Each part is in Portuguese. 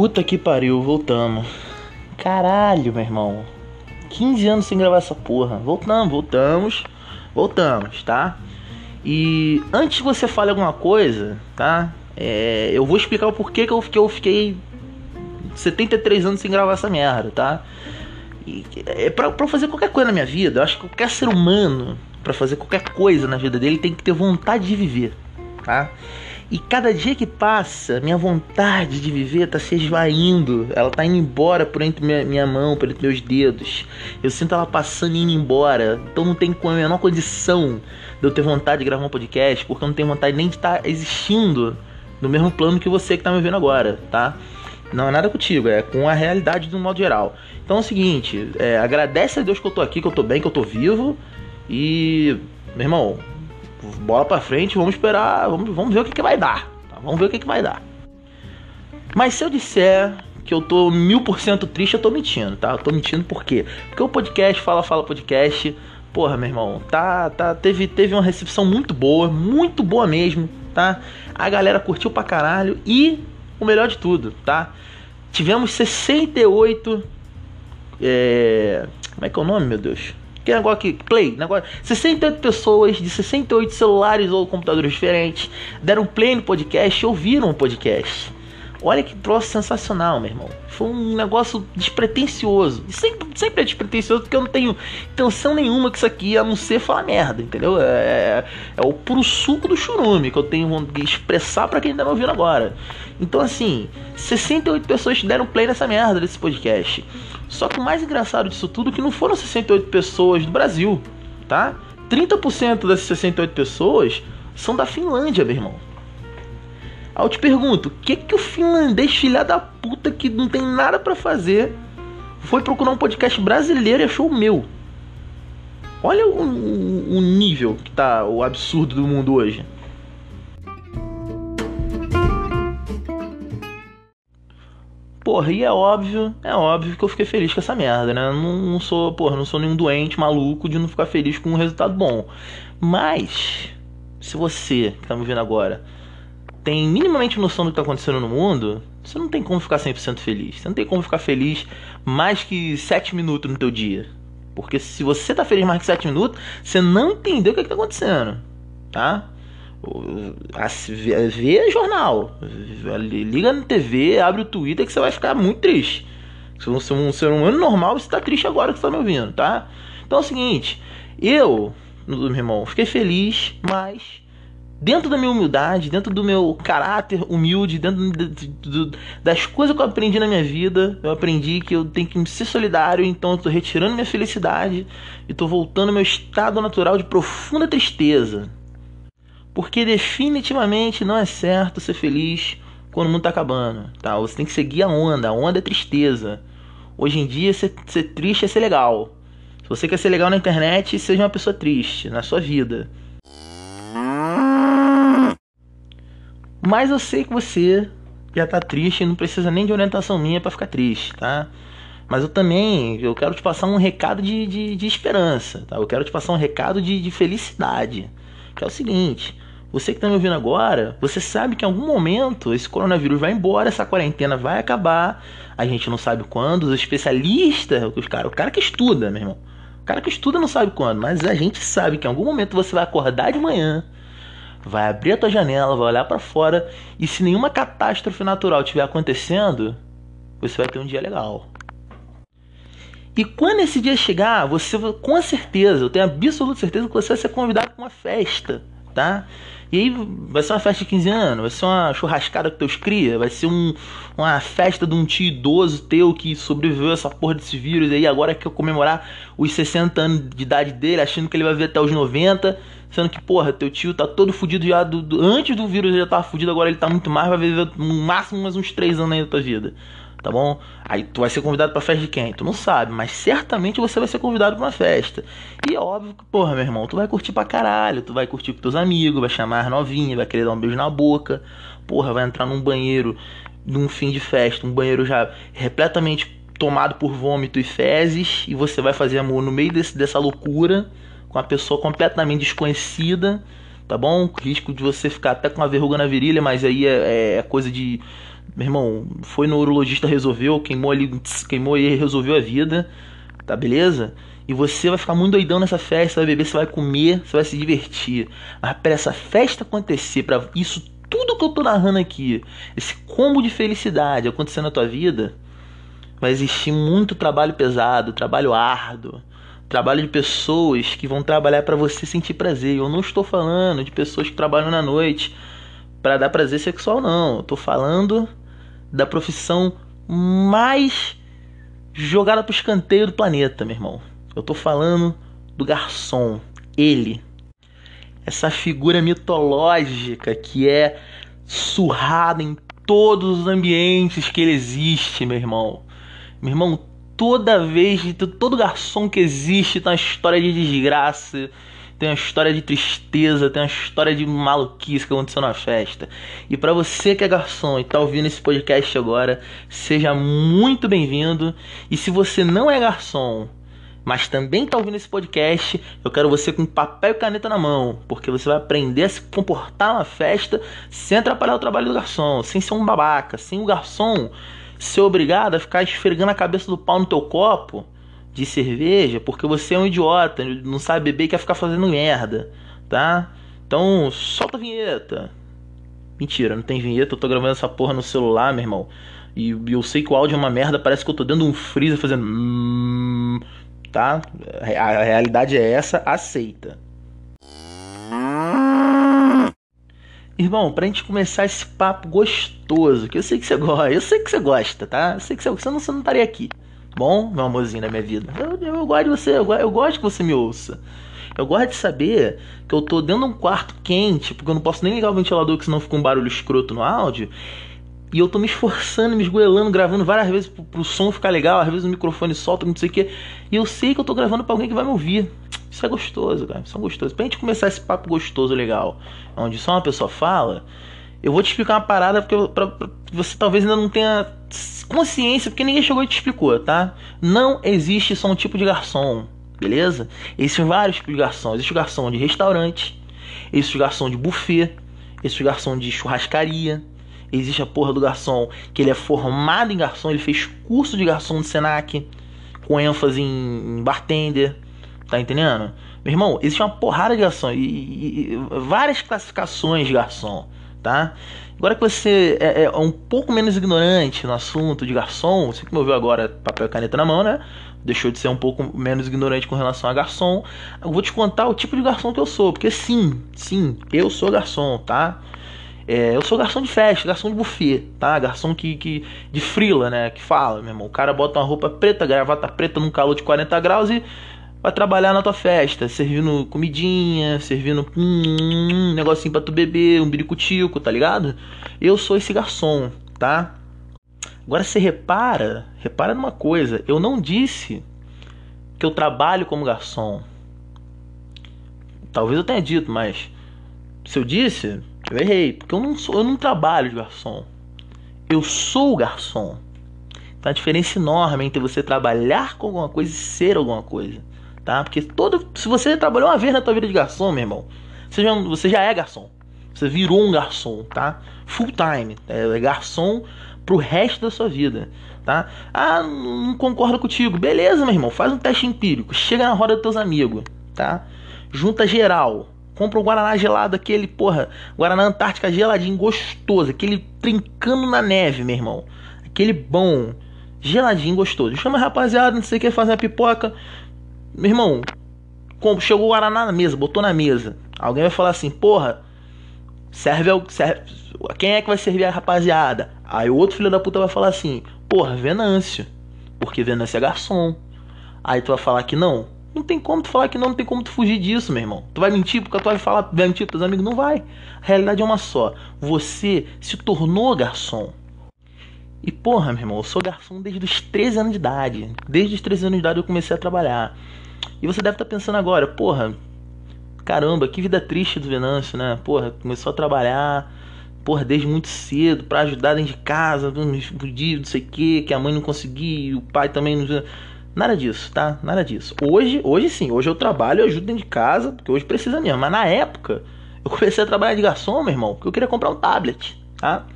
Puta que pariu, voltamos. Caralho, meu irmão. 15 anos sem gravar essa porra. Voltamos, voltamos, voltamos, tá? E antes que você fale alguma coisa, tá? É, eu vou explicar o porquê que eu, que eu fiquei 73 anos sem gravar essa merda, tá? E, é pra, pra fazer qualquer coisa na minha vida. Eu acho que qualquer ser humano, para fazer qualquer coisa na vida dele, tem que ter vontade de viver, tá? E cada dia que passa, minha vontade de viver tá se esvaindo. Ela tá indo embora por entre minha, minha mão, por entre meus dedos. Eu sinto ela passando e indo embora. Então não tem a menor condição de eu ter vontade de gravar um podcast, porque eu não tenho vontade nem de estar tá existindo no mesmo plano que você que tá me vendo agora, tá? Não é nada contigo, é com a realidade do modo geral. Então é o seguinte, é, agradece a Deus que eu tô aqui, que eu tô bem, que eu tô vivo. E, meu irmão, bola pra frente, vamos esperar, vamos, vamos ver o que, que vai dar. Tá? Vamos ver o que, que vai dar. Mas se eu disser que eu tô mil por cento triste, eu tô mentindo, tá? Eu tô mentindo por quê? Porque o podcast, Fala Fala Podcast, porra, meu irmão, tá, tá, teve, teve uma recepção muito boa, muito boa mesmo, tá? A galera curtiu pra caralho e o melhor de tudo, tá? Tivemos 68. É... Como é que é o nome, meu Deus? Que negócio aqui, play, negócio. 68 pessoas de 68 celulares ou computadores diferentes deram play no podcast e ouviram o podcast. Olha que troço sensacional, meu irmão. Foi um negócio despretensioso. Sempre, sempre é despretensioso porque eu não tenho intenção nenhuma que isso aqui a não ser falar merda, entendeu? É, é, é o puro suco do churume que eu tenho que expressar para quem tá me ouvindo agora. Então, assim, 68 pessoas deram play nessa merda desse podcast. Só que o mais engraçado disso tudo é que não foram 68 pessoas do Brasil, tá? 30% dessas 68 pessoas são da Finlândia, meu irmão. Aí eu te pergunto, o que que o finlandês filha da puta que não tem nada para fazer foi procurar um podcast brasileiro e achou o meu? Olha o, o, o nível que tá o absurdo do mundo hoje. Porra, e é óbvio, é óbvio que eu fiquei feliz com essa merda, né? Não, não sou, porra, não sou nenhum doente maluco de não ficar feliz com um resultado bom. Mas, se você que tá me vendo agora tem minimamente noção do que tá acontecendo no mundo, você não tem como ficar 100% feliz. Você não tem como ficar feliz mais que 7 minutos no teu dia. Porque se você tá feliz mais que 7 minutos, você não entendeu o que, é que tá acontecendo, tá? Vê jornal, liga na TV, abre o Twitter que você vai ficar muito triste. Se você é um ser humano normal, você tá triste agora que você tá me ouvindo, tá? Então é o seguinte, eu, meu irmão, fiquei feliz, mas dentro da minha humildade, dentro do meu caráter humilde, dentro das coisas que eu aprendi na minha vida, eu aprendi que eu tenho que ser solidário, então eu tô retirando minha felicidade e tô voltando ao meu estado natural de profunda tristeza. Porque definitivamente não é certo ser feliz quando o mundo tá acabando, tá? Você tem que seguir a onda, a onda é tristeza. Hoje em dia, ser, ser triste é ser legal. Se você quer ser legal na internet, seja uma pessoa triste na sua vida. Mas eu sei que você já tá triste e não precisa nem de orientação minha para ficar triste, tá? Mas eu também, eu quero te passar um recado de, de, de esperança, tá? Eu quero te passar um recado de, de felicidade. Que é o seguinte, você que está me ouvindo agora, você sabe que em algum momento esse coronavírus vai embora, essa quarentena vai acabar. A gente não sabe quando, os especialistas, os cara, o cara que estuda, meu irmão. O cara que estuda não sabe quando, mas a gente sabe que em algum momento você vai acordar de manhã, vai abrir a tua janela, vai olhar para fora e se nenhuma catástrofe natural estiver acontecendo, você vai ter um dia legal. E quando esse dia chegar, você com certeza, eu tenho absoluta certeza que você vai ser convidado para uma festa, tá? E aí vai ser uma festa de 15 anos, vai ser uma churrascada com teus cria, vai ser um, uma festa de um tio idoso teu que sobreviveu a essa porra desse vírus aí, agora quer comemorar os 60 anos de idade dele, achando que ele vai ver até os 90, sendo que, porra, teu tio tá todo fudido já, do, do antes do vírus ele já tava fudido, agora ele tá muito mais, vai viver no máximo mais uns 3 anos aí da tua vida tá bom? Aí tu vai ser convidado pra festa de quem? Tu não sabe, mas certamente você vai ser convidado pra uma festa. E é óbvio que, porra, meu irmão, tu vai curtir pra caralho, tu vai curtir com teus amigos, vai chamar as novinhas, vai querer dar um beijo na boca, porra, vai entrar num banheiro num fim de festa, um banheiro já repletamente tomado por vômito e fezes, e você vai fazer amor no meio desse, dessa loucura com uma pessoa completamente desconhecida tá bom? Risco de você ficar até com uma verruga na virilha, mas aí é, é coisa de. Meu irmão, foi no urologista, resolveu, queimou ali, queimou e resolveu a vida, tá beleza? E você vai ficar muito doidão nessa festa, vai beber, você vai comer, você vai se divertir. Mas para essa festa acontecer, para isso tudo que eu tô narrando aqui, esse combo de felicidade acontecer na tua vida, vai existir muito trabalho pesado, trabalho árduo, trabalho de pessoas que vão trabalhar para você sentir prazer. Eu não estou falando de pessoas que trabalham na noite para dar prazer sexual, não. Eu tô falando da profissão mais jogada pro escanteio do planeta, meu irmão. Eu tô falando do garçom, ele. Essa figura mitológica que é surrada em todos os ambientes que ele existe, meu irmão. Meu irmão, toda vez, todo garçom que existe tem uma história de desgraça, tem uma história de tristeza, tem uma história de maluquice que aconteceu na festa. E para você que é garçom e tá ouvindo esse podcast agora, seja muito bem-vindo. E se você não é garçom, mas também tá ouvindo esse podcast, eu quero você com papel e caneta na mão, porque você vai aprender a se comportar na festa sem atrapalhar o trabalho do garçom, sem ser um babaca, sem o garçom ser obrigado a ficar esfregando a cabeça do pau no teu copo de cerveja porque você é um idiota, não sabe beber e quer ficar fazendo merda, tá? Então, solta a vinheta. Mentira, não tem vinheta, eu tô gravando essa porra no celular, meu irmão. E eu sei que o áudio é uma merda, parece que eu tô de um freezer fazendo. Hum, tá? A realidade é essa, aceita. Irmão, pra gente começar esse papo gostoso, que eu sei que você gosta, eu sei que você gosta, tá? Eu sei que você, você, não, você não estaria aqui. Bom, meu amorzinho da minha vida. Eu, eu gosto de você, eu, eu gosto que você me ouça. Eu gosto de saber que eu tô dentro de um quarto quente, porque eu não posso nem ligar o ventilador, que senão fica um barulho escroto no áudio. E eu tô me esforçando, me esgoelando, gravando várias vezes pro, pro som ficar legal, às vezes o microfone solta, não sei o que. E eu sei que eu tô gravando pra alguém que vai me ouvir. Isso é gostoso, cara. Isso é gostoso. Pra gente começar esse papo gostoso legal, onde só uma pessoa fala, eu vou te explicar uma parada porque pra, pra, você talvez ainda não tenha consciência, porque ninguém chegou e te explicou, tá? Não existe só um tipo de garçom, beleza? Existem vários tipos de garçom. Existe o garçom de restaurante, existe o garçom de buffet, existe o garçom de churrascaria, existe a porra do garçom que ele é formado em garçom, ele fez curso de garçom no Senac, com ênfase em, em bartender Tá entendendo? Meu irmão, existe uma porrada de garçom e, e, e várias classificações de garçom, tá? Agora que você é, é, um pouco menos ignorante no assunto de garçom, você que me ouviu agora papel e caneta na mão, né? Deixou de ser um pouco menos ignorante com relação a garçom. Eu vou te contar o tipo de garçom que eu sou, porque sim, sim, eu sou garçom, tá? É, eu sou garçom de festa, garçom de buffet, tá? Garçom que, que de frila, né? Que fala, meu irmão. O cara bota uma roupa preta, gravata preta num calor de 40 graus e vai trabalhar na tua festa, servindo comidinha, servindo um negocinho pra tu beber, um biricutico, tá ligado? Eu sou esse garçom, tá? Agora você repara, repara numa coisa, eu não disse que eu trabalho como garçom. Talvez eu tenha dito, mas se eu disse, eu errei, porque eu não sou, eu não trabalho de garçom. Eu sou garçom. Tá uma diferença enorme entre você trabalhar com alguma coisa e ser alguma coisa tá? Porque todo, se você trabalhou uma vez na tua vida de garçom, meu irmão, você já, você já é garçom. Você virou um garçom, tá? Full time, é, é garçom pro resto da sua vida, tá? Ah, não concordo contigo. Beleza, meu irmão, faz um teste empírico. Chega na roda dos teus amigos, tá? Junta geral. Compra um Guaraná gelado, aquele, porra, Guaraná Antártica geladinho, gostoso. Aquele trincando na neve, meu irmão. Aquele bom, geladinho, gostoso. Chama a rapaziada, não sei o que, fazer a pipoca. Meu irmão, chegou o Guaraná na mesa, botou na mesa. Alguém vai falar assim, porra, serve, serve quem é que vai servir a rapaziada? Aí o outro filho da puta vai falar assim, porra, Venâncio, porque Venâncio é garçom. Aí tu vai falar que não. Não tem como tu falar que não, não tem como tu fugir disso, meu irmão. Tu vai mentir porque tu vai falar, vai mentir pros amigos? Não vai. A realidade é uma só. Você se tornou garçom. E porra, meu irmão, eu sou garçom desde os 13 anos de idade. Desde os 13 anos de idade eu comecei a trabalhar. E você deve estar tá pensando agora, porra, caramba, que vida triste do Venâncio, né? Porra, começou a trabalhar, porra, desde muito cedo, para ajudar dentro de casa, nos fudidos, não sei o que, que a mãe não conseguia, o pai também não. Nada disso, tá? Nada disso. Hoje, hoje sim, hoje eu trabalho, eu ajudo dentro de casa, porque hoje precisa mesmo. Mas na época, Eu comecei a trabalhar de garçom, meu irmão, porque eu queria comprar um tablet, tá?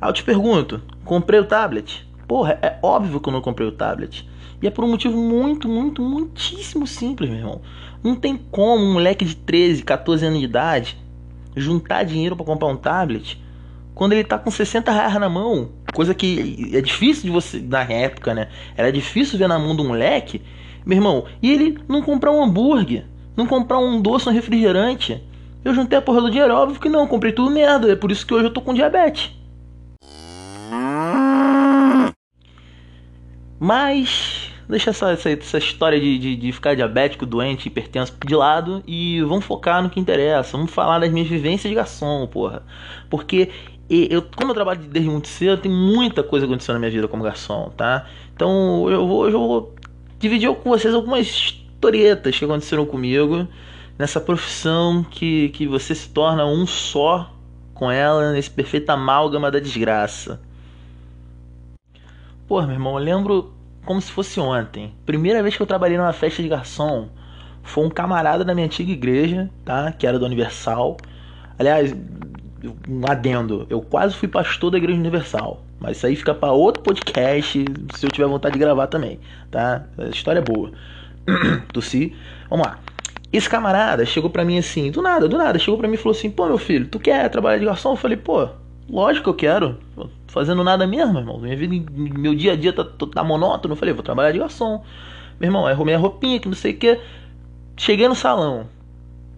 Aí eu te pergunto, comprei o tablet? Porra, é óbvio que eu não comprei o tablet. E é por um motivo muito, muito, muitíssimo simples, meu irmão. Não tem como um moleque de 13, 14 anos de idade juntar dinheiro para comprar um tablet quando ele tá com 60 reais na mão. Coisa que é difícil de você, na época, né? Era difícil ver na mão do moleque, meu irmão. E ele não comprar um hambúrguer, não comprar um doce, um refrigerante. Eu juntei a porra do dinheiro, óbvio que não, comprei tudo merda. É por isso que hoje eu tô com diabetes. Mas deixa essa, essa, essa história de, de, de, ficar diabético, doente, hipertenso de lado e vamos focar no que interessa. Vamos falar das minhas vivências de garçom, porra. Porque eu, como eu trabalho desde muito cedo, tem muita coisa acontecendo na minha vida como garçom, tá? Então eu vou, eu vou dividir com vocês algumas historietas que aconteceram comigo nessa profissão que, que você se torna um só com ela, nesse perfeito amálgama da desgraça. Pô, meu irmão, eu lembro como se fosse ontem. Primeira vez que eu trabalhei numa festa de garçom foi um camarada da minha antiga igreja, tá? Que era do Universal. Aliás, um adendo, eu quase fui pastor da Igreja Universal. Mas isso aí fica para outro podcast, se eu tiver vontade de gravar também, tá? A história é boa. Tossi. Vamos lá. Esse camarada chegou pra mim assim, do nada, do nada, chegou pra mim e falou assim: pô, meu filho, tu quer trabalhar de garçom? Eu falei, pô, lógico que eu quero. fazendo nada mesmo, irmão. Minha vida, meu dia a dia tá, tá monótono. Eu falei, vou trabalhar de garçom. Meu irmão, arrumei a roupinha, que não sei o que. Cheguei no salão.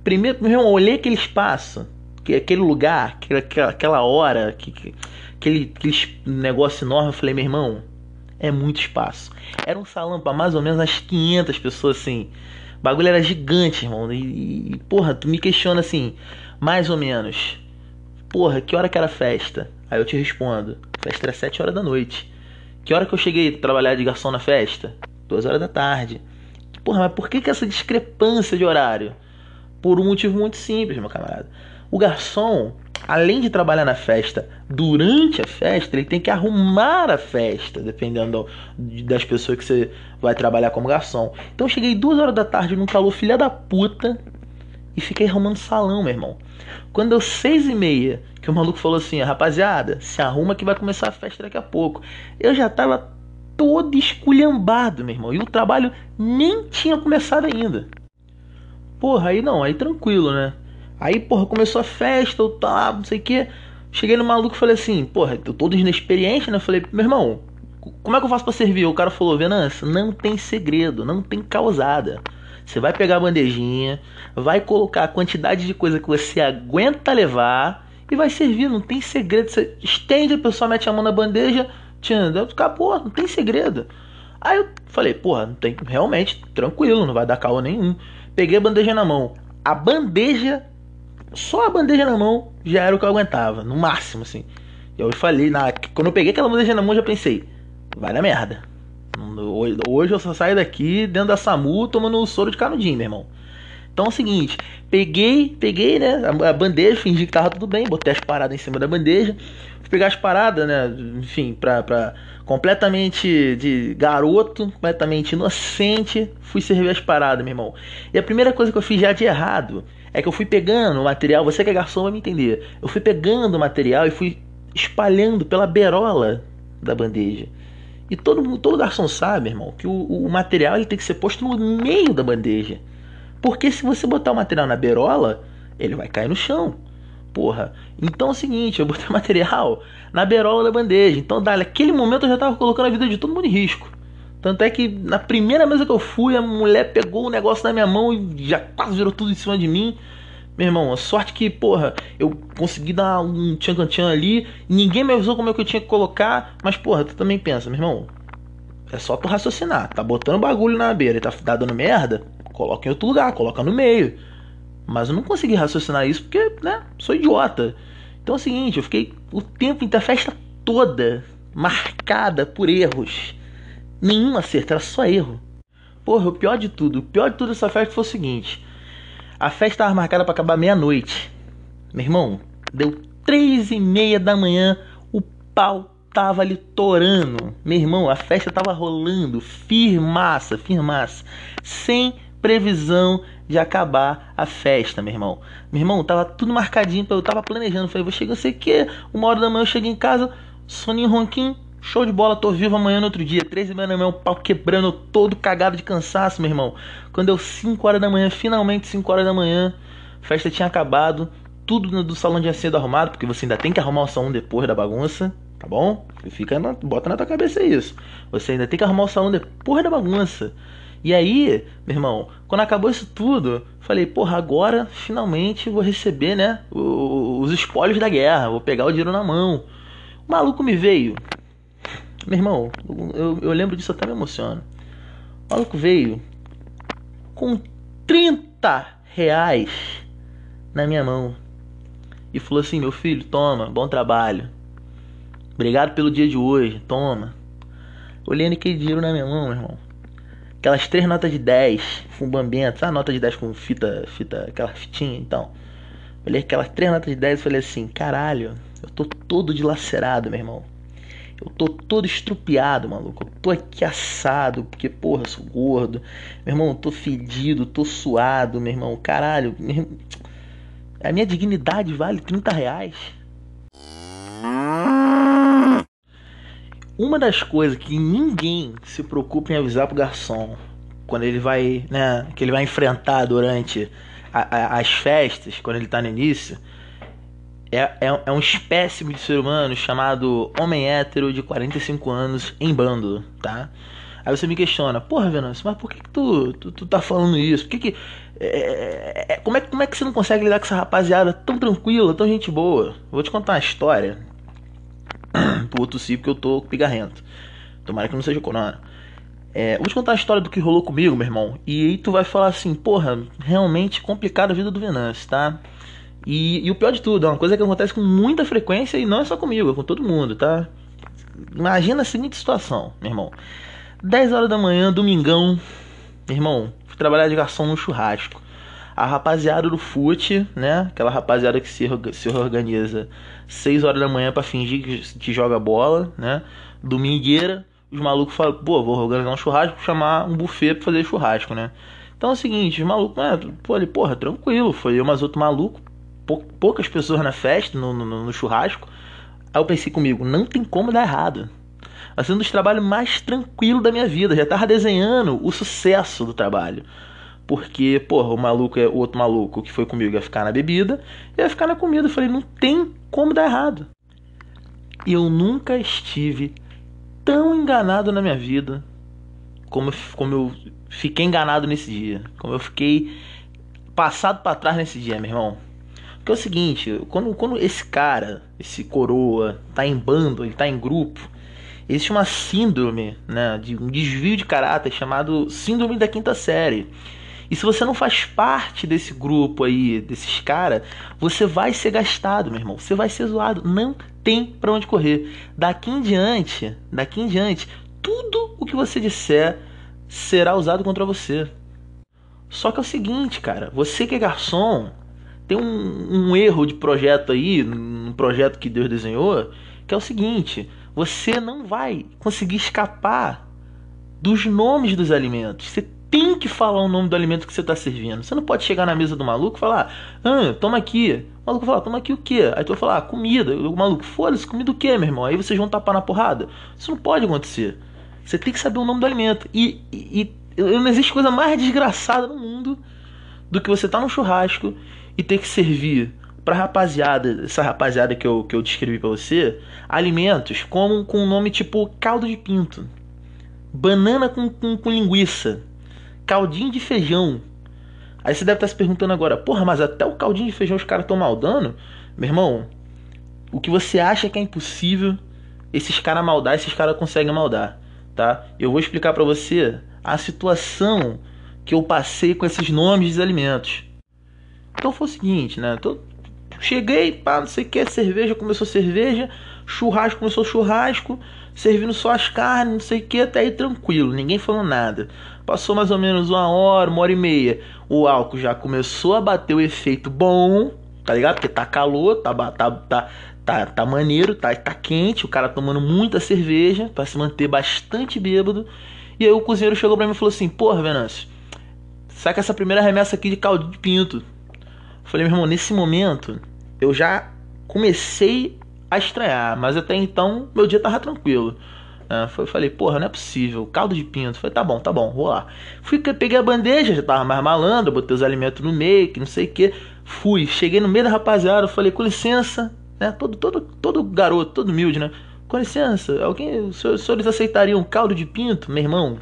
Primeiro, meu irmão, olhei aquele espaço que aquele lugar, aquela, aquela hora, que, que, aquele, aquele negócio enorme, eu falei, meu irmão, é muito espaço. Era um salão para mais ou menos umas 500 pessoas, assim. O bagulho era gigante, irmão. E, e, porra, tu me questiona assim, mais ou menos. Porra, que hora que era a festa? Aí eu te respondo, festa era 7 horas da noite. Que hora que eu cheguei a trabalhar de garçom na festa? 2 horas da tarde. Porra, mas por que, que essa discrepância de horário? Por um motivo muito simples, meu camarada. O garçom, além de trabalhar na festa, durante a festa, ele tem que arrumar a festa, dependendo das pessoas que você vai trabalhar como garçom. Então eu cheguei duas horas da tarde num calor filha da puta e fiquei arrumando salão, meu irmão. Quando deu seis e meia, que o maluco falou assim, rapaziada, se arruma que vai começar a festa daqui a pouco. Eu já tava todo esculhambado, meu irmão. E o trabalho nem tinha começado ainda. Porra, aí não, aí tranquilo, né? Aí, porra, começou a festa, eu tava, não sei o que. Cheguei no maluco e falei assim, porra, eu todo inexperiente, né? falei, meu irmão, como é que eu faço pra servir? O cara falou, Venâncio, não tem segredo, não tem causada. Você vai pegar a bandejinha, vai colocar a quantidade de coisa que você aguenta levar e vai servir, não tem segredo. Você estende, a pessoa mete a mão na bandeja, tchanda, acabou, não tem segredo. Aí eu falei, porra, não tem, realmente, tranquilo, não vai dar calor nenhum. Peguei a bandeja na mão. A bandeja só a bandeja na mão já era o que eu aguentava, no máximo, assim. Eu falei, na, quando eu peguei aquela bandeja na mão, já pensei, vai na merda. Hoje eu só saio daqui dentro da SAMU tomando soro de canudinho, meu irmão. Então é o seguinte, peguei, peguei, né, a bandeja, fingi que tava tudo bem, botei as paradas em cima da bandeja, fui pegar as paradas, né, enfim, pra, pra completamente de garoto, completamente inocente, fui servir as paradas, meu irmão. E a primeira coisa que eu fiz já de errado é que eu fui pegando o material, você que é garçom vai me entender. Eu fui pegando o material e fui espalhando pela berola da bandeja. E todo, todo garçom sabe, irmão, que o, o material ele tem que ser posto no meio da bandeja. Porque se você botar o material na berola, ele vai cair no chão. Porra. Então é o seguinte, eu botei o material na berola da bandeja. Então, dali, naquele momento eu já tava colocando a vida de todo mundo em risco. Tanto é que na primeira mesa que eu fui, a mulher pegou o negócio na minha mão e já quase virou tudo em cima de mim. Meu irmão, a sorte que, porra, eu consegui dar um tchan tchan ali, ninguém me avisou como é que eu tinha que colocar, mas, porra, tu também pensa, meu irmão, é só tu raciocinar, tá botando bagulho na beira e tá, tá dando merda, coloca em outro lugar, coloca no meio. Mas eu não consegui raciocinar isso porque, né, sou idiota. Então é o seguinte, eu fiquei o tempo inteiro, a festa toda, marcada por erros nenhum acerto, era só erro. Porra, o pior de tudo, o pior de tudo dessa festa foi o seguinte: a festa estava marcada para acabar meia-noite. Meu irmão, deu três e meia da manhã, o pau tava ali torando. Meu irmão, a festa tava rolando, firmaça, firmaça, sem previsão de acabar a festa, meu irmão. Meu irmão, tava tudo marcadinho, eu tava planejando. Falei, vou chegar, sei que, uma hora da manhã eu chego em casa, soninho ronquinho, show de bola, tô vivo amanhã no outro dia. Três e meia da manhã, o pau quebrando, todo cagado de cansaço, meu irmão. Quando deu 5 horas da manhã, finalmente 5 horas da manhã, festa tinha acabado, tudo do salão tinha sido arrumado, porque você ainda tem que arrumar o salão depois da bagunça. Tá bom? Fica na, bota na tua cabeça isso. Você ainda tem que arrumar o salão depois da bagunça. E aí, meu irmão, quando acabou isso tudo, falei, porra, agora finalmente vou receber, né, os espólios da guerra, vou pegar o dinheiro na mão. O maluco me veio. Meu irmão, eu, eu lembro disso até me emociona. O maluco veio com 30 reais na minha mão e falou assim: Meu filho, toma, bom trabalho. Obrigado pelo dia de hoje, toma. Olhando aquele dinheiro na minha mão, meu irmão. Aquelas três notas de 10, fumbambentas, sabe a nota de 10 com fita, fita, aquela fitinha, então. Olhei aquelas três notas de 10 e falei assim, caralho, eu tô todo dilacerado, meu irmão. Eu tô todo estrupiado, maluco. Eu tô aqui assado, porque, porra, sou gordo. Meu irmão, eu tô fedido, tô suado, meu irmão. Caralho, meu a minha dignidade vale 30 reais. Uma das coisas que ninguém se preocupa em avisar pro garçom quando ele vai, né, que ele vai enfrentar durante a, a, as festas, quando ele tá no início, é, é, é um espécime de ser humano chamado homem hétero de 45 anos em bando, tá? Aí você me questiona, porra, Venâncio, mas por que, que tu, tu, tu, tá falando isso? Por que que. É, é, é, como, é, como é que você não consegue lidar com essa rapaziada tão tranquila, tão gente boa? Vou te contar uma história outro si porque eu tô pigarrento. Tomara que não seja corona. É, vou te contar a história do que rolou comigo, meu irmão. E aí tu vai falar assim, porra, realmente complicada a vida do Venâncio, tá? E, e, o pior de tudo, é uma coisa que acontece com muita frequência e não é só comigo, é com todo mundo, tá? Imagina a seguinte situação, meu irmão. 10 horas da manhã, domingão, meu irmão, fui trabalhar de garçom no churrasco. A rapaziada do fute, né? Aquela rapaziada que se, organiza 6 horas da manhã para fingir que, joga bola, né? Domingueira, os malucos falam, pô, vou organizar um churrasco, chamar um buffet pra fazer churrasco, né? Então é o seguinte, os malucos, é, pô, ali, porra, tranquilo, foi eu mais outro maluco, poucas pessoas na festa, no, no, no, churrasco. Aí eu pensei comigo, não tem como dar errado. Vai ser um dos trabalhos mais tranquilos da minha vida. Já tava desenhando o sucesso do trabalho. Porque, porra, o maluco, é o outro maluco que foi comigo ia ficar na bebida, ia ficar na comida. Eu falei, não tem como dar errado. E eu nunca estive tão enganado na minha vida como, como eu fiquei enganado nesse dia. Como eu fiquei passado para trás nesse dia, meu irmão. Porque é o seguinte, quando, quando esse cara, esse coroa, tá em bando, ele tá em grupo, existe uma síndrome, né, de um desvio de caráter chamado síndrome da quinta série. E se você não faz parte desse grupo aí, desses caras, você vai ser gastado, meu irmão. Você vai ser zoado. Não tem para onde correr. Daqui em diante, daqui em diante, tudo o que você disser será usado contra você. Só que é o seguinte, cara, você que é garçom, tem um, um erro de projeto aí, um projeto que Deus desenhou, que é o seguinte: você não vai conseguir escapar dos nomes dos alimentos. Você tem que falar o nome do alimento que você está servindo. Você não pode chegar na mesa do maluco e falar, ah, toma aqui. O maluco fala, toma aqui o quê? Aí tu vai falar, ah, comida. O maluco, foda-se, comida o quê, meu irmão? Aí vocês vão tapar na porrada. Isso não pode acontecer. Você tem que saber o nome do alimento. E, e, e não existe coisa mais desgraçada no mundo do que você tá num churrasco e ter que servir pra rapaziada, essa rapaziada que eu, que eu descrevi pra você, alimentos como com um nome tipo caldo de pinto, banana com, com, com linguiça, caldinho de feijão. Aí você deve estar se perguntando agora, porra, mas até o caldinho de feijão os caras estão maldando? Meu irmão, o que você acha que é impossível, esses caras maldar, esses caras conseguem maldar, tá? Eu vou explicar para você a situação que eu passei com esses nomes de alimentos. Então foi o seguinte, né? Tô, cheguei, pá, não sei o que, cerveja começou cerveja, churrasco começou churrasco, servindo só as carnes, não sei o que, até aí tranquilo, ninguém falou nada. Passou mais ou menos uma hora, uma hora e meia, o álcool já começou a bater o efeito bom, tá ligado? Porque tá calor, tá, tá, tá, tá, tá maneiro, tá, tá quente, o cara tomando muita cerveja para se manter bastante bêbado. E aí o cozinheiro chegou pra mim e falou assim: Porra, Venâncio, saca essa primeira remessa aqui de caldo de pinto. Falei, meu irmão, nesse momento eu já comecei a estranhar, mas até então meu dia tava tranquilo. Uh, foi, falei, porra, não é possível, caldo de pinto. Falei, tá bom, tá bom, vou lá. Fui, peguei a bandeja, já tava mais malandro, botei os alimentos no meio, que não sei o que. Fui, cheguei no meio da rapaziada, falei, com licença, né? Todo, todo, todo garoto, todo humilde, né? Com licença, alguém, os senhores aceitariam um caldo de pinto? Meu irmão,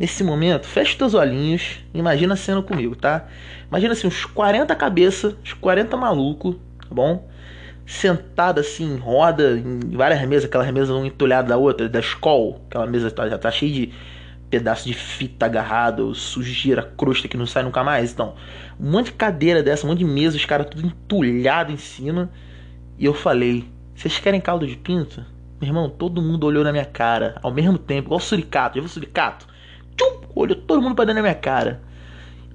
nesse momento, fecha teus olhinhos, imagina a cena comigo, tá? Imagina assim, uns 40 cabeças, uns 40 malucos, tá bom? Sentada assim em roda, em várias mesas, aquela mesa uma entulhada da outra, da escola, aquela mesa tá, já tá cheia de pedaço de fita agarrado, sujeira, crosta que não sai nunca mais. Então, um monte de cadeira dessa, um monte de mesa, os caras tudo entulhado em cima. E eu falei: Vocês querem caldo de pinto? Meu irmão, todo mundo olhou na minha cara ao mesmo tempo, igual suricato. Já viu suricato? Tchum, olhou todo mundo pra dentro da minha cara.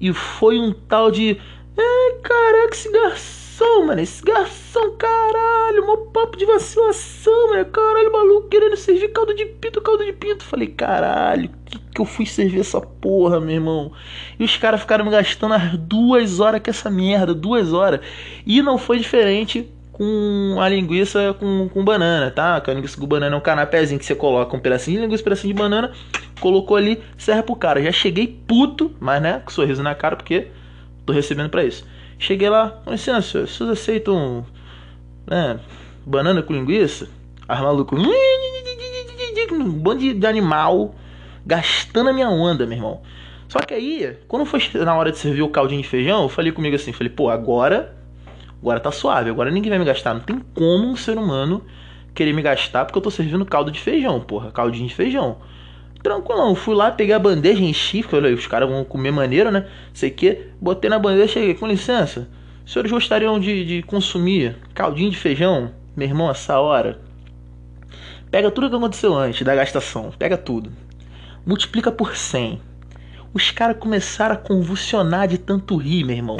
E foi um tal de. Ai, caraca, esse garçom, mano. Esse garçom, caralho. Mó papo de vacilação, mano. Caralho, maluco querendo servir caldo de pinto, caldo de pinto. Falei, caralho, que que eu fui servir essa porra, meu irmão? E os caras ficaram me gastando as duas horas com essa merda, duas horas. E não foi diferente com a linguiça com, com banana, tá? A linguiça com banana é um canapézinho que você coloca um pedacinho de linguiça, um pedacinho de banana, colocou ali, serve pro cara. Já cheguei puto, mas né, com sorriso na cara, porque tô recebendo para isso. Cheguei lá, com licença, vocês aceitam né, banana com linguiça? As malucos, um bando de animal gastando a minha onda, meu irmão. Só que aí, quando foi na hora de servir o caldinho de feijão, eu falei comigo assim, falei, pô, agora Agora tá suave, agora ninguém vai me gastar. Não tem como um ser humano querer me gastar porque eu tô servindo caldo de feijão, porra, caldinho de feijão. Tranquilão, fui lá, peguei a bandeja, enchi, falei, os caras vão comer maneiro, né? Sei que, botei na bandeja, cheguei, com licença, os senhores gostariam de, de consumir caldinho de feijão? Meu irmão, essa hora. Pega tudo que aconteceu antes da gastação, pega tudo. Multiplica por 100. Os caras começaram a convulsionar de tanto rir, meu irmão.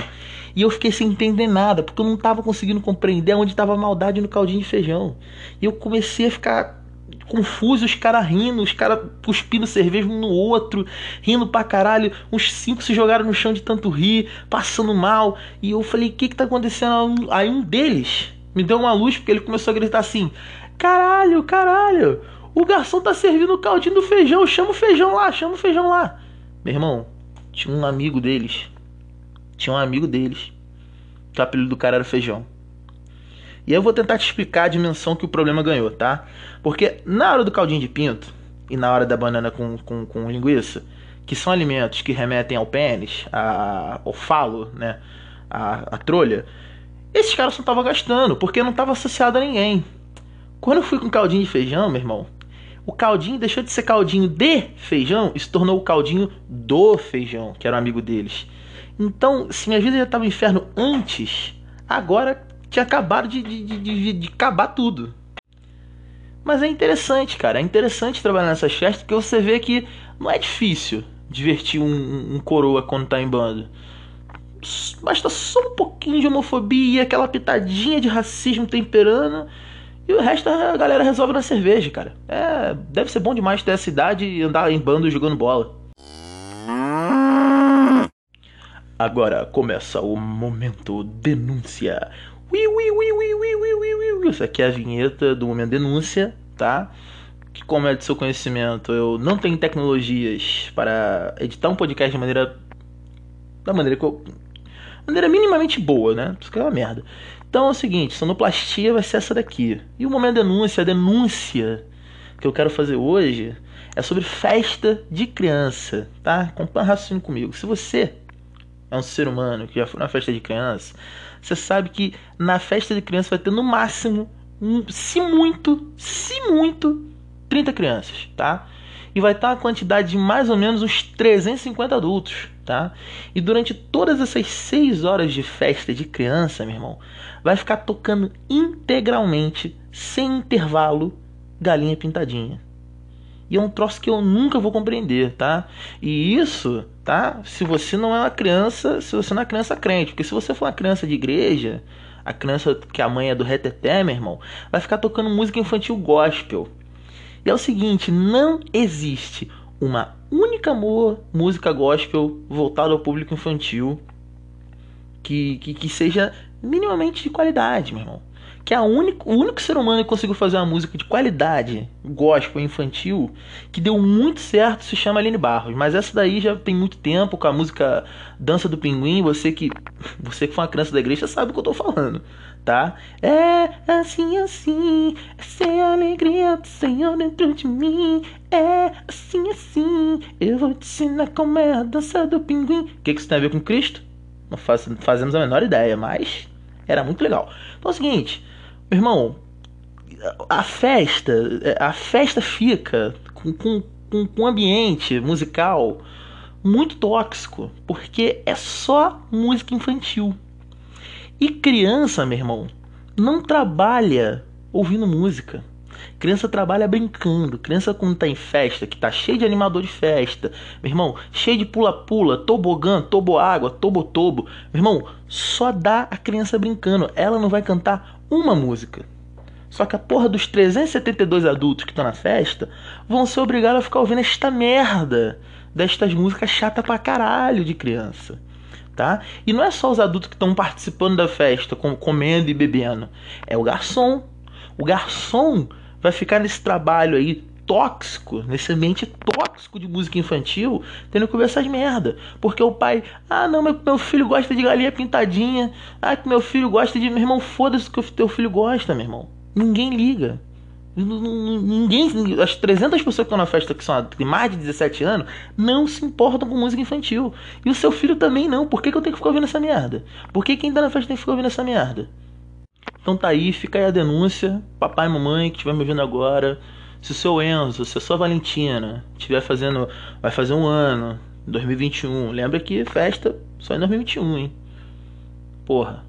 E eu fiquei sem entender nada, porque eu não estava conseguindo compreender onde estava a maldade no caldinho de feijão. E eu comecei a ficar confuso, os caras rindo, os caras cuspindo cerveja um no outro, rindo pra caralho. Uns cinco se jogaram no chão de tanto rir, passando mal. E eu falei: o que que tá acontecendo? Aí um deles me deu uma luz, porque ele começou a gritar assim: caralho, caralho, o garçom tá servindo o caldinho do feijão, chama o feijão lá, chama o feijão lá. Meu irmão, tinha um amigo deles tinha um amigo deles, que o apelido do cara era Feijão. E eu vou tentar te explicar a dimensão que o problema ganhou, tá? Porque na hora do caldinho de pinto e na hora da banana com, com, com linguiça, que são alimentos que remetem ao pênis, a, ao falo, né? A, a trolha, esses caras só estavam gastando, porque não estava associado a ninguém. Quando eu fui com caldinho de feijão, meu irmão, o caldinho deixou de ser caldinho de feijão e se tornou o caldinho do feijão, que era um amigo deles. Então, se minha vida já estava um inferno antes, agora tinha acabado de, de, de, de, acabar tudo. Mas é interessante, cara. É interessante trabalhar nessas festas porque você vê que não é difícil divertir um, um coroa quando tá em bando. Basta só um pouquinho de homofobia, aquela pitadinha de racismo temperando. E o resto a galera resolve na cerveja, cara. É, deve ser bom demais ter essa idade e andar em bando jogando bola. Agora começa o momento denúncia. Essa aqui é a vinheta do momento denúncia, tá? Que como é de seu conhecimento, eu não tenho tecnologias para editar um podcast de maneira da maneira que eu maneira minimamente boa, né? Isso que é uma merda. Então é o seguinte, sonoplastia vai ser essa daqui. E o momento denúncia, a denúncia que eu quero fazer hoje é sobre festa de criança, tá? Acompanha raciocínio comigo. Se você é um ser humano que já foi na festa de criança, você sabe que na festa de criança vai ter no máximo, um, se muito, se muito, 30 crianças, tá? E vai estar uma quantidade de mais ou menos uns 350 adultos, tá? E durante todas essas 6 horas de festa de criança, meu irmão, vai ficar tocando integralmente, sem intervalo, galinha pintadinha. E é um troço que eu nunca vou compreender, tá? E isso, tá? Se você não é uma criança, se você não é uma criança crente, porque se você for uma criança de igreja, a criança que a mãe é do reteté, meu irmão, vai ficar tocando música infantil gospel. E é o seguinte, não existe uma única música gospel voltada ao público infantil que, que, que seja minimamente de qualidade, meu irmão que é o único ser humano que conseguiu fazer uma música de qualidade, gospel, infantil, que deu muito certo, se chama Aline Barros. Mas essa daí já tem muito tempo com a música Dança do Pinguim. Você que você que foi uma criança da igreja sabe o que eu tô falando, tá? É assim, assim, é sem alegria do Senhor dentro de mim. É assim, assim, eu vou te ensinar como é a dança do pinguim. O que, que isso tem a ver com Cristo? Não faz, fazemos a menor ideia, mas era muito legal. Então é o seguinte, meu irmão, a festa, a festa fica com, com, com, um ambiente musical muito tóxico, porque é só música infantil. E criança, meu irmão, não trabalha ouvindo música. Criança trabalha brincando. Criança quando tá em festa, que tá cheio de animador de festa, meu irmão, cheio de pula-pula, tobogã, tobo-água, tobo-tobo. Meu irmão, só dá a criança brincando. Ela não vai cantar uma música. Só que a porra dos 372 adultos que estão na festa vão ser obrigados a ficar ouvindo esta merda destas músicas chata pra caralho de criança. Tá? E não é só os adultos que estão participando da festa, comendo e bebendo. É o garçom. O garçom vai ficar nesse trabalho aí tóxico, nesse ambiente tóxico de música infantil, tendo que ver essas merda. Porque o pai, ah não, meu, meu filho gosta de galinha pintadinha, ah que meu filho gosta de. Meu irmão, foda-se que o teu filho gosta, meu irmão. Ninguém liga. Ninguém, as 300 pessoas que estão na festa que são de mais de 17 anos não se importam com música infantil. E o seu filho também não. Por que, que eu tenho que ficar ouvindo essa merda? Por que quem tá na festa tem que ficar ouvindo essa merda? Então tá aí, fica aí a denúncia, papai e mamãe que estiver me ouvindo agora. Se o seu Enzo, se a sua Valentina estiver fazendo, vai fazer um ano, 2021, lembra que festa só em 2021, hein? Porra.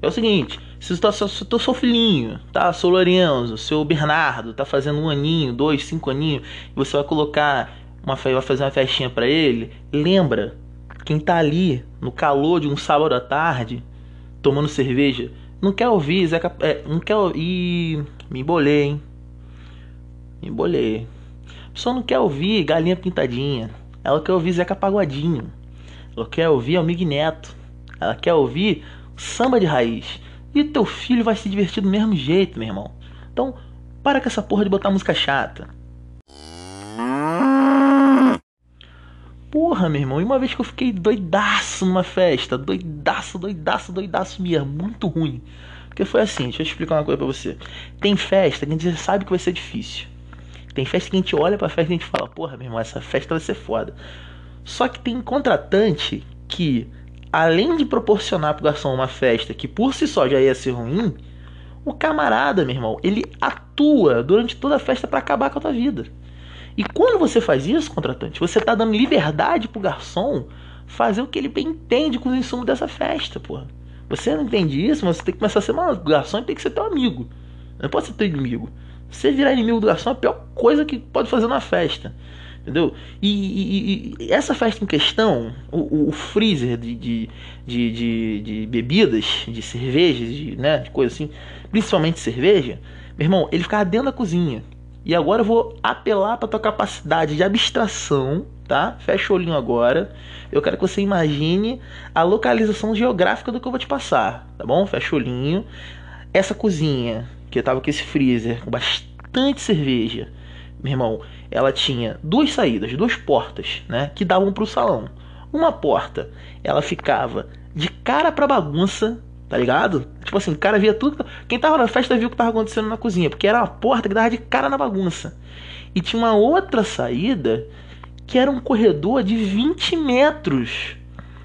É o seguinte, se o tá, teu seu filhinho, tá? Seu Lorenzo, seu Bernardo, tá fazendo um aninho, dois, cinco aninhos, e você vai colocar uma vai fazer uma festinha para ele, lembra quem tá ali no calor de um sábado à tarde, tomando cerveja, não quer ouvir Zeca. É, não quer ouvir. Me embolei, hein? Embolei. A pessoa não quer ouvir Galinha Pintadinha. Ela quer ouvir Zeca Pagodinho. Ela quer ouvir Amigo Neto. Ela quer ouvir samba de raiz. E teu filho vai se divertir do mesmo jeito, meu irmão. Então, para com essa porra de botar música chata. Porra, meu irmão, e uma vez que eu fiquei doidaço numa festa, doidaço, doidaço, doidaço mesmo, muito ruim. Porque foi assim, deixa eu explicar uma coisa pra você. Tem festa que a gente sabe que vai ser difícil. Tem festa que a gente olha pra festa e a gente fala, porra, meu irmão, essa festa vai ser foda. Só que tem contratante que, além de proporcionar pro garçom uma festa que por si só já ia ser ruim, o camarada, meu irmão, ele atua durante toda a festa para acabar com a tua vida. E quando você faz isso, contratante, você está dando liberdade pro garçom fazer o que ele bem entende com os insumos dessa festa, porra. Você não entende isso, mas você tem que começar a ser um garçom e tem que ser teu amigo. Não pode ser teu inimigo. Você virar inimigo do garçom é a pior coisa que pode fazer na festa. Entendeu? E, e, e essa festa em questão, o, o freezer de, de, de, de, bebidas, de cervejas, de, né, de coisa assim, principalmente cerveja, meu irmão, ele ficava dentro da cozinha. E agora eu vou apelar para tua capacidade de abstração, tá? Fecha o olhinho agora. Eu quero que você imagine a localização geográfica do que eu vou te passar, tá bom? Fecha o olhinho. Essa cozinha, que eu tava com esse freezer com bastante cerveja, meu irmão, ela tinha duas saídas, duas portas, né, que davam para o salão. Uma porta, ela ficava de cara para bagunça Tá ligado? Tipo assim, o cara via tudo. Quem tava na festa viu o que tava acontecendo na cozinha, porque era uma porta que dava de cara na bagunça. E tinha uma outra saída que era um corredor de 20 metros.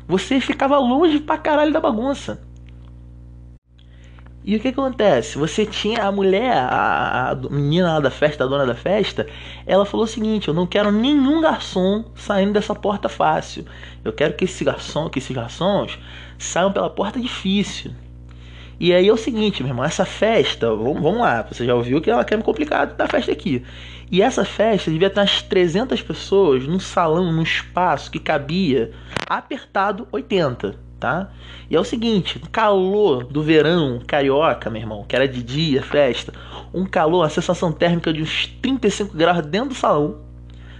Você ficava longe pra caralho da bagunça. E o que acontece? Você tinha a mulher, a, a, menina lá da festa, a dona da festa, ela falou o seguinte: eu não quero nenhum garçom saindo dessa porta fácil. Eu quero que esse garçom, que esses garçons saiam pela porta difícil. E aí é o seguinte, meu irmão, essa festa, vamos, vamos lá, você já ouviu que ela quer me complicar da festa aqui. E essa festa devia ter umas 300 pessoas num salão, num espaço que cabia apertado 80 tá? E é o seguinte, calor do verão carioca, meu irmão, que era de dia, festa, um calor, a sensação térmica de uns 35 graus dentro do salão,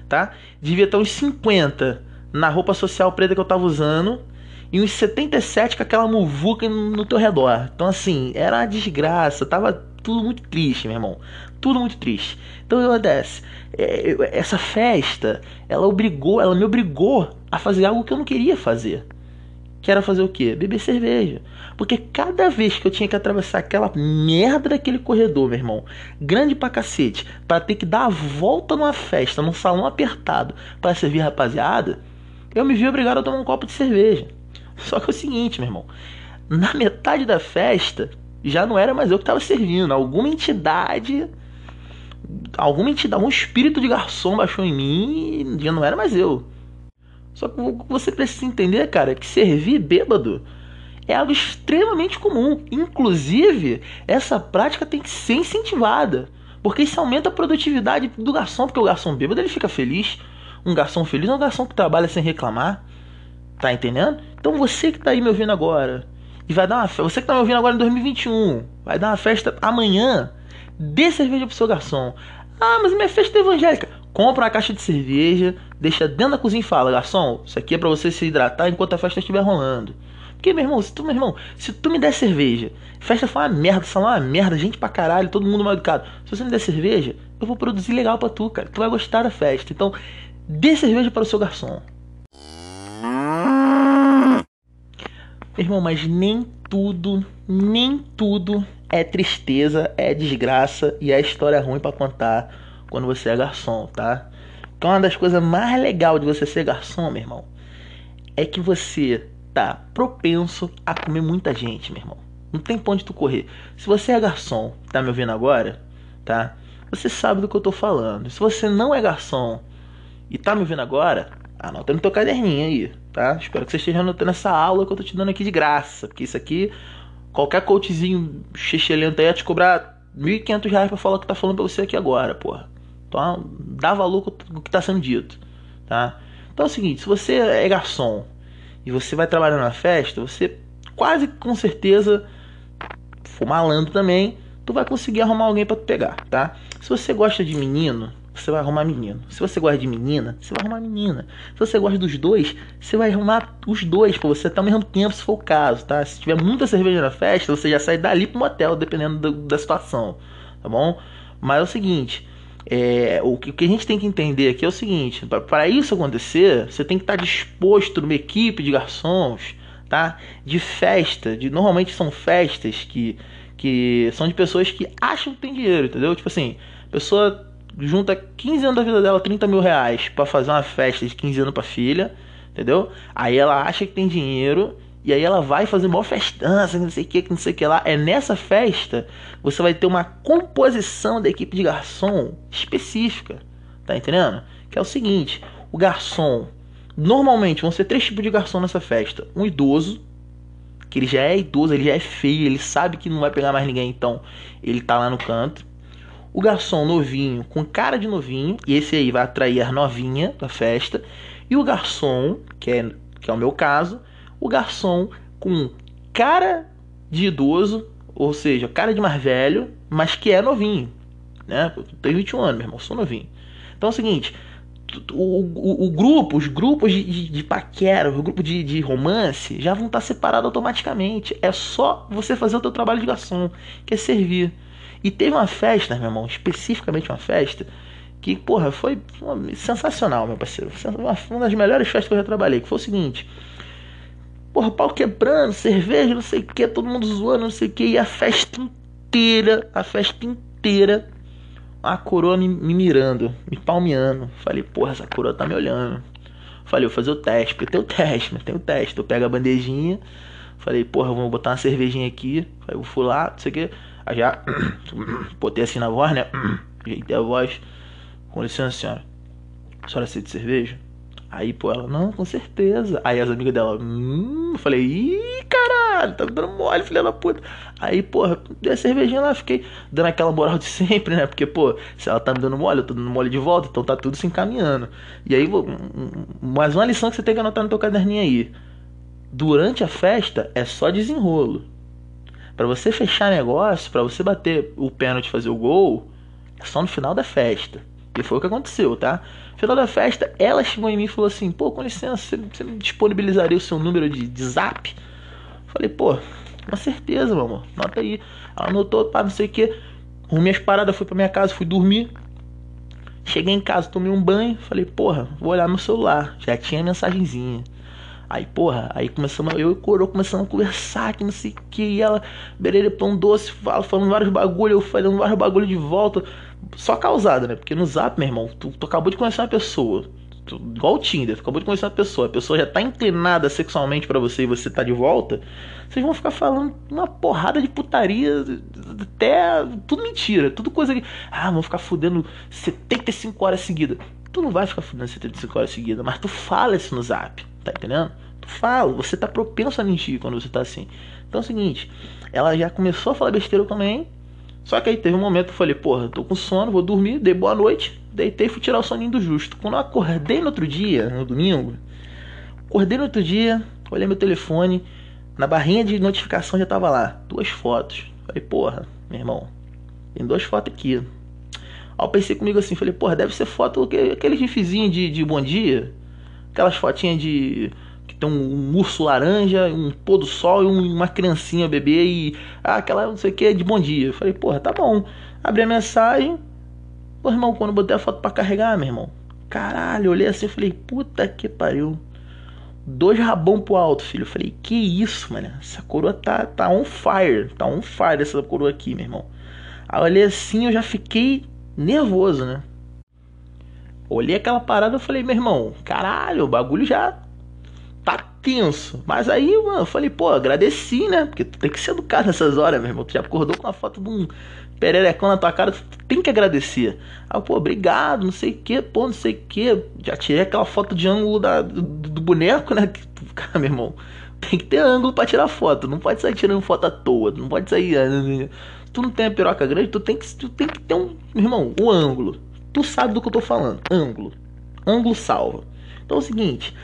tá? Devia ter uns 50 na roupa social preta que eu tava usando e uns 77 com aquela muvuca no teu redor. Então, assim, era uma desgraça, tava tudo muito triste, meu irmão. Tudo muito triste. Então, o que acontece? É, essa festa, ela obrigou, ela me obrigou a fazer algo que eu não queria fazer. Que era fazer o quê? Beber cerveja. Porque cada vez que eu tinha que atravessar aquela merda daquele corredor, meu irmão, grande pra cacete, para ter que dar a volta numa festa, num salão apertado, para servir rapaziada, eu me vi obrigado a tomar um copo de cerveja. Só que é o seguinte, meu irmão, na metade da festa, já não era mais eu que estava servindo, alguma entidade alguma entidade, um espírito de garçom baixou em mim e já não era mais eu. Só que você precisa entender, cara, que servir bêbado é algo extremamente comum. Inclusive, essa prática tem que ser incentivada. Porque isso aumenta a produtividade do garçom, porque o garçom bêbado ele fica feliz. Um garçom feliz é um garçom que trabalha sem reclamar. Tá entendendo? Então você que tá aí me ouvindo agora, e vai dar uma festa, você que tá me ouvindo agora em 2021, vai dar uma festa amanhã, dê cerveja pro seu garçom. Ah, mas minha festa é evangélica. Compra uma caixa de cerveja, deixa dentro da cozinha e fala, garçom, isso aqui é para você se hidratar enquanto a festa estiver rolando. Porque, meu irmão, se tu, meu irmão, se tu me der cerveja, festa foi uma merda, salão é uma merda, gente pra caralho, todo mundo mal educado. Se você me der cerveja, eu vou produzir legal pra tu, cara. Tu vai gostar da festa. Então, dê cerveja para o seu garçom. Irmão, mas nem tudo, nem tudo é tristeza, é desgraça e é história ruim para contar quando você é garçom, tá? Então uma das coisas mais legais de você ser garçom, meu irmão, é que você tá propenso a comer muita gente, meu irmão. Não tem pra onde tu correr. Se você é garçom, tá me ouvindo agora, tá? Você sabe do que eu tô falando. Se você não é garçom e tá me ouvindo agora, anota no teu caderninho aí, tá? Espero que você esteja anotando essa aula que eu tô te dando aqui de graça. Porque isso aqui, qualquer coachzinho xixelento aí ia te cobrar 1.500 reais pra falar o que tá falando pra você aqui agora, porra. Então, dá valor o que tá sendo dito, tá? Então é o seguinte, se você é garçom e você vai trabalhar na festa, você quase com certeza, for malandro também, tu vai conseguir arrumar alguém para pegar, tá? Se você gosta de menino, você vai arrumar menino. Se você gosta de menina, você vai arrumar menina. Se você gosta dos dois, você vai arrumar os dois pra você até ao mesmo tempo, se for o caso, tá? Se tiver muita cerveja na festa, você já sai dali pro motel, dependendo do, da situação, tá bom? Mas é o seguinte, é, o, que, o, que, a gente tem que entender aqui é o seguinte: para isso acontecer, você tem que estar disposto numa equipe de garçons, tá? De festa, de normalmente são festas que, que são de pessoas que acham que tem dinheiro, entendeu? Tipo assim, pessoa junta 15 anos da vida dela, 30 mil reais, para fazer uma festa de 15 anos pra filha, entendeu? Aí ela acha que tem dinheiro e aí ela vai fazer uma festança, não sei o que, não sei o que lá. É nessa festa você vai ter uma composição da equipe de garçom específica. Tá entendendo? Que é o seguinte: o garçom. Normalmente vão ser três tipos de garçom nessa festa: um idoso, que ele já é idoso, ele já é feio, ele sabe que não vai pegar mais ninguém, então ele tá lá no canto. O garçom novinho, com cara de novinho, e esse aí vai atrair a novinha da festa. E o garçom, que é, que é o meu caso, o garçom com cara de idoso, ou seja, cara de mais velho, mas que é novinho. Né? Eu tenho 21 anos, meu irmão, sou novinho. Então é o seguinte: o, o, o grupo, os grupos de, de, de paquera, o grupo de, de romance já vão estar separados automaticamente. É só você fazer o teu trabalho de garçom, que é servir. E teve uma festa, meu irmão, especificamente uma festa, que, porra, foi sensacional, meu parceiro. Uma das melhores festas que eu já trabalhei, que foi o seguinte. Porra, pau quebrando, cerveja, não sei o que, todo mundo zoando, não sei o que, e a festa inteira, a festa inteira, a coroa me, me mirando, me palmeando. Falei, porra, essa coroa tá me olhando. Falei, vou fazer o teste, porque tem o teste, né? Tem o teste. Eu pego a bandejinha, falei, porra, vamos botar uma cervejinha aqui. Eu fui lá, não sei o que. Aí já botei assim na voz, né? Ajeitei a voz. Com licença, senhora. A senhora aceita cerveja? Aí, pô, ela, não, com certeza. Aí as amigas dela, hum, falei, ih, caralho, tá me dando mole, filha da puta. Aí, porra, dei a cervejinha lá, fiquei dando aquela moral de sempre, né? Porque, pô, se ela tá me dando mole, eu tô dando mole de volta, então tá tudo se encaminhando. E aí, mais uma lição que você tem que anotar no teu caderninho aí. Durante a festa é só desenrolo. Para você fechar negócio, para você bater o pênalti fazer o gol, é só no final da festa. E foi o que aconteceu, tá? Final da festa, ela chegou em mim e falou assim: pô, com licença, você, você me disponibilizaria o seu número de, de zap? Falei, pô, com certeza, meu amor, nota aí. Ela anotou, pá, não sei o que. Arrumei as paradas, fui pra minha casa, fui dormir. Cheguei em casa, tomei um banho, falei, porra, vou olhar meu celular. Já tinha mensagenzinha. Aí, porra, aí começamos, eu e o Coroa começamos a conversar, que não sei o que, e ela, berere pão doce, falando vários bagulho, eu falando vários bagulho de volta. Só causada, né? Porque no zap, meu irmão, tu, tu acabou de conhecer uma pessoa. Tu, igual o Tinder, tu acabou de conhecer uma pessoa, a pessoa já tá inclinada sexualmente para você e você tá de volta. Vocês vão ficar falando uma porrada de putaria, até tudo mentira, tudo coisa que. Ah, vão ficar fudendo 75 horas seguidas. Tu não vai ficar fudendo 75 horas seguidas, mas tu fala isso no zap, tá entendendo? Tu fala, você tá propenso a mentir quando você tá assim. Então é o seguinte, ela já começou a falar besteira também. Só que aí teve um momento que eu falei, porra, tô com sono, vou dormir, dei boa noite, deitei e fui tirar o soninho do justo. Quando eu acordei no outro dia, no domingo, acordei no outro dia, olhei meu telefone, na barrinha de notificação já tava lá, duas fotos. Falei, porra, meu irmão, tem duas fotos aqui. Aí eu pensei comigo assim, falei, porra, deve ser foto, aquele gifzinho de, de bom dia, aquelas fotinhas de que tem um, um, urso laranja, um pôr do sol e uma criancinha bebê e ah, aquela não sei o que de bom dia. Eu falei, porra, tá bom. Abri a mensagem. Pô, irmão, quando eu botei a foto para carregar, meu irmão. Caralho, olhei assim e falei, puta que pariu. Dois rabão pro alto, filho. Eu falei, que isso, mano? Essa coroa tá, tá on fire. Tá on fire essa coroa aqui, meu irmão. Aí eu olhei assim, eu já fiquei nervoso, né? Olhei aquela parada e falei, meu irmão, caralho, o bagulho já tenso. Mas aí, mano, eu falei, pô, agradeci, né? Porque tu tem que ser educado nessas horas, meu irmão. Tu já acordou com uma foto de um pererecão na tua cara, tu tem que agradecer. Aí, pô, obrigado, não sei o que, pô, não sei o que. Já tirei aquela foto de ângulo da, do, do boneco, né? Cara, meu irmão, tem que ter ângulo pra tirar foto. Não pode sair tirando foto à toa. Não pode sair. Eh, tu não tem a piroca grande, tu tem que, tu tem que ter um. Meu irmão, o um ângulo. Tu sabe do que eu tô falando. Ângulo. Ângulo salva. Então é o seguinte.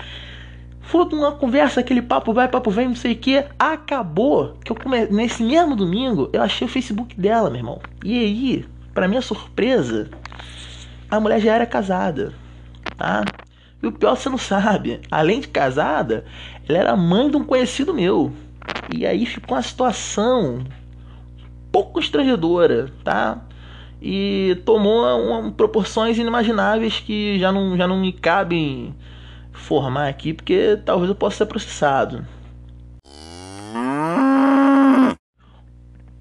Foi uma conversa, aquele papo vai, papo vem, não sei o que. Acabou que eu come... nesse mesmo domingo eu achei o Facebook dela, meu irmão. E aí, para minha surpresa, a mulher já era casada, tá? E o pior você não sabe, além de casada, ela era mãe de um conhecido meu. E aí ficou uma situação pouco constrangedora, tá? E tomou uma, proporções inimagináveis que já não, já não me cabem formar aqui, porque talvez eu possa ser processado.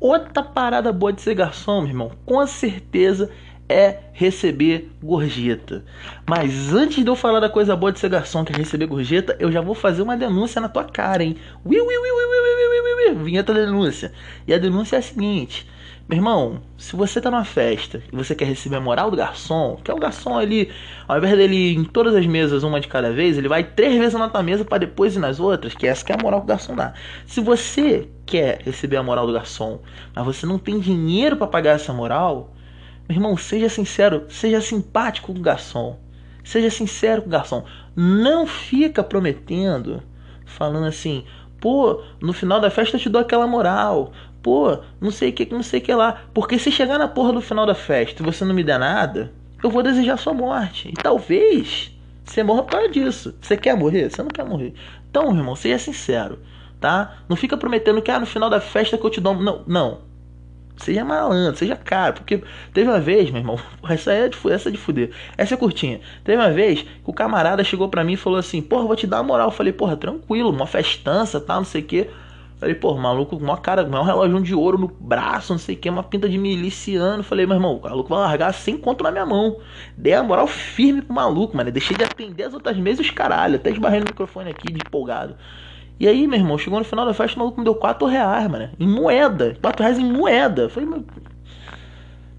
Outra parada boa de ser garçom, meu irmão, com certeza é receber gorjeta. Mas antes de eu falar da coisa boa de ser garçom, que é receber gorjeta, eu já vou fazer uma denúncia na tua cara, hein? Ui, ui, ui, ui, ui, ui, ui, Vinheta da denúncia. E a denúncia é a seguinte: meu irmão, se você tá numa festa e você quer receber a moral do garçom, que é o garçom ali, ao invés dele em todas as mesas, uma de cada vez, ele vai três vezes na tua mesa para depois ir nas outras, que essa que é a moral que o garçom dá. Se você quer receber a moral do garçom, mas você não tem dinheiro para pagar essa moral, meu irmão, seja sincero, seja simpático com o garçom. Seja sincero com o garçom. Não fica prometendo, falando assim, pô, no final da festa eu te dou aquela moral pô, não sei o que, não sei o que lá. Porque se chegar na porra do final da festa e você não me der nada, eu vou desejar sua morte. E talvez você morra por causa disso. Você quer morrer? Você não quer morrer. Então, irmão, seja sincero, tá? Não fica prometendo que ah, no final da festa que eu te dou. Não, não. Seja malandro, seja caro. Porque teve uma vez, meu irmão, essa é de, essa é de fuder. Essa é curtinha. Teve uma vez que o camarada chegou pra mim e falou assim: Porra, vou te dar uma moral. Eu falei: Porra, tranquilo, uma festança, tá, não sei o que. Falei, pô, maluco, uma cara, um relógio de ouro no braço, não sei o que, uma pinta de miliciano. Falei, meu irmão, o maluco vai largar sem conto na minha mão. Dei a moral firme pro maluco, mano. Deixei de atender as outras mesas caralho. Até esbarrei no microfone aqui, de empolgado. E aí, meu irmão, chegou no final da festa, o maluco me deu 4 reais, mano. Em moeda. 4 reais em moeda. Falei, meu.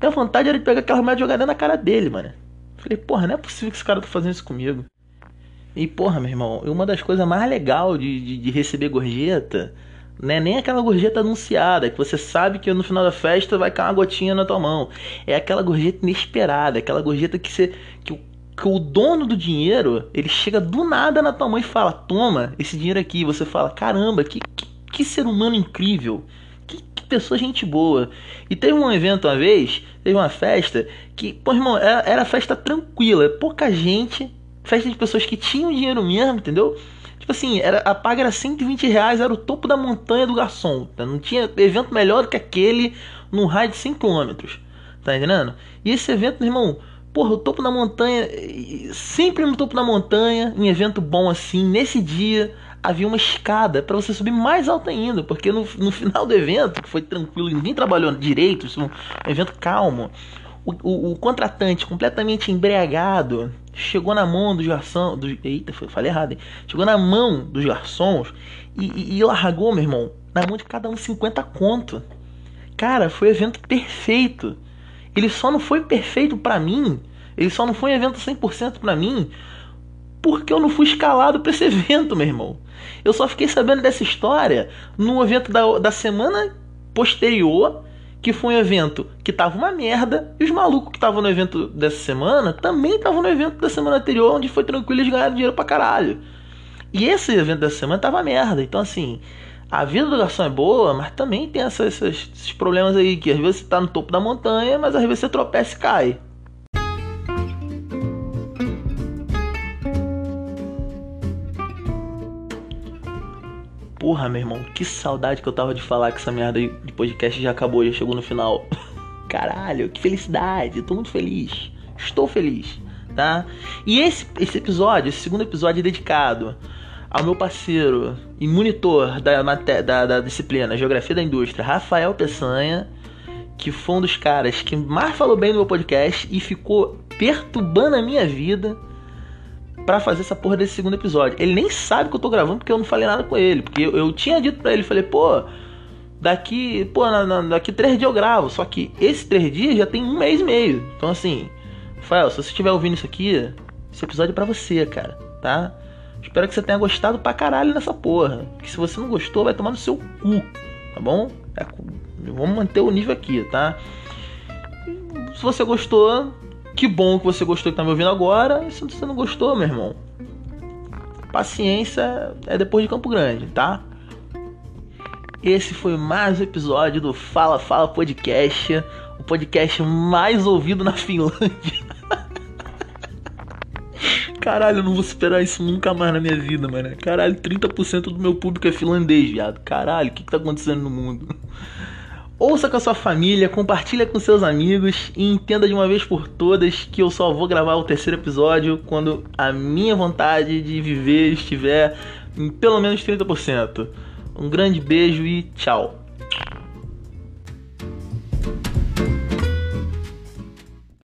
Minha vontade era de pegar aquela moeda e jogar dentro na cara dele, mano. Falei, porra, não é possível que esse cara tá fazendo isso comigo. E, porra, meu irmão, uma das coisas mais legais de, de, de receber gorjeta não é nem aquela gorjeta anunciada, que você sabe que no final da festa vai cair uma gotinha na tua mão. É aquela gorjeta inesperada, aquela gorjeta que você. Que o, que o dono do dinheiro, ele chega do nada na tua mão e fala: Toma esse dinheiro aqui. E você fala: Caramba, que, que, que ser humano incrível. Que, que pessoa gente boa. E teve um evento uma vez, teve uma festa, que, pô, irmão, era, era festa tranquila, pouca gente, festa de pessoas que tinham dinheiro mesmo, entendeu? Tipo assim, era, a paga era 120 reais, era o topo da montanha do garçom. Tá? Não tinha evento melhor do que aquele num raio de 5 km. Tá entendendo? E esse evento, meu irmão, porra, o topo da montanha, sempre no topo da montanha, em evento bom assim, nesse dia havia uma escada para você subir mais alto ainda, porque no, no final do evento, que foi tranquilo, ninguém trabalhou direito, isso um evento calmo. O, o, o, contratante completamente embriagado chegou na mão dos garçons. Do, eita, falei errado, hein? Chegou na mão dos garçons e, e, e largou, meu irmão, na mão de cada um 50 conto. Cara, foi evento perfeito. Ele só não foi perfeito para mim. Ele só não foi um evento 100% para mim porque eu não fui escalado para esse evento, meu irmão. Eu só fiquei sabendo dessa história no evento da, da semana posterior, que foi um evento que tava uma merda, e os malucos que estavam no evento dessa semana também estavam no evento da semana anterior, onde foi tranquilo eles ganharam dinheiro pra caralho. E esse evento dessa semana tava merda. Então, assim, a vida do garçom é boa, mas também tem essas, esses problemas aí, que às vezes você tá no topo da montanha, mas às vezes você tropeça e cai. Porra, meu irmão, que saudade que eu tava de falar que essa merda de podcast já acabou, já chegou no final. Caralho, que felicidade, tô muito feliz. Estou feliz, tá? E esse, esse episódio, esse segundo episódio é dedicado ao meu parceiro e monitor da, da, da disciplina Geografia da Indústria, Rafael Peçanha, que foi um dos caras que mais falou bem no meu podcast e ficou perturbando a minha vida para fazer essa porra desse segundo episódio. Ele nem sabe que eu tô gravando porque eu não falei nada com ele. Porque eu, eu tinha dito para ele, falei, pô, daqui, pô, na, na, daqui três dias eu gravo. Só que esses três dias já tem um mês e meio. Então assim, Rafael, se você estiver ouvindo isso aqui, esse episódio é pra você, cara, tá? Espero que você tenha gostado pra caralho nessa porra. Que se você não gostou, vai tomar no seu cu, tá bom? É, vamos manter o nível aqui, tá? Se você gostou, que bom que você gostou que tá me ouvindo agora. E se você não gostou, meu irmão, paciência é depois de Campo Grande, tá? Esse foi mais um episódio do Fala Fala Podcast, o podcast mais ouvido na Finlândia. Caralho, eu não vou superar isso nunca mais na minha vida, mano. Caralho, 30% do meu público é finlandês, viado. Caralho, o que, que tá acontecendo no mundo? Ouça com a sua família, compartilha com seus amigos e entenda de uma vez por todas que eu só vou gravar o terceiro episódio quando a minha vontade de viver estiver em pelo menos 30%. Um grande beijo e tchau.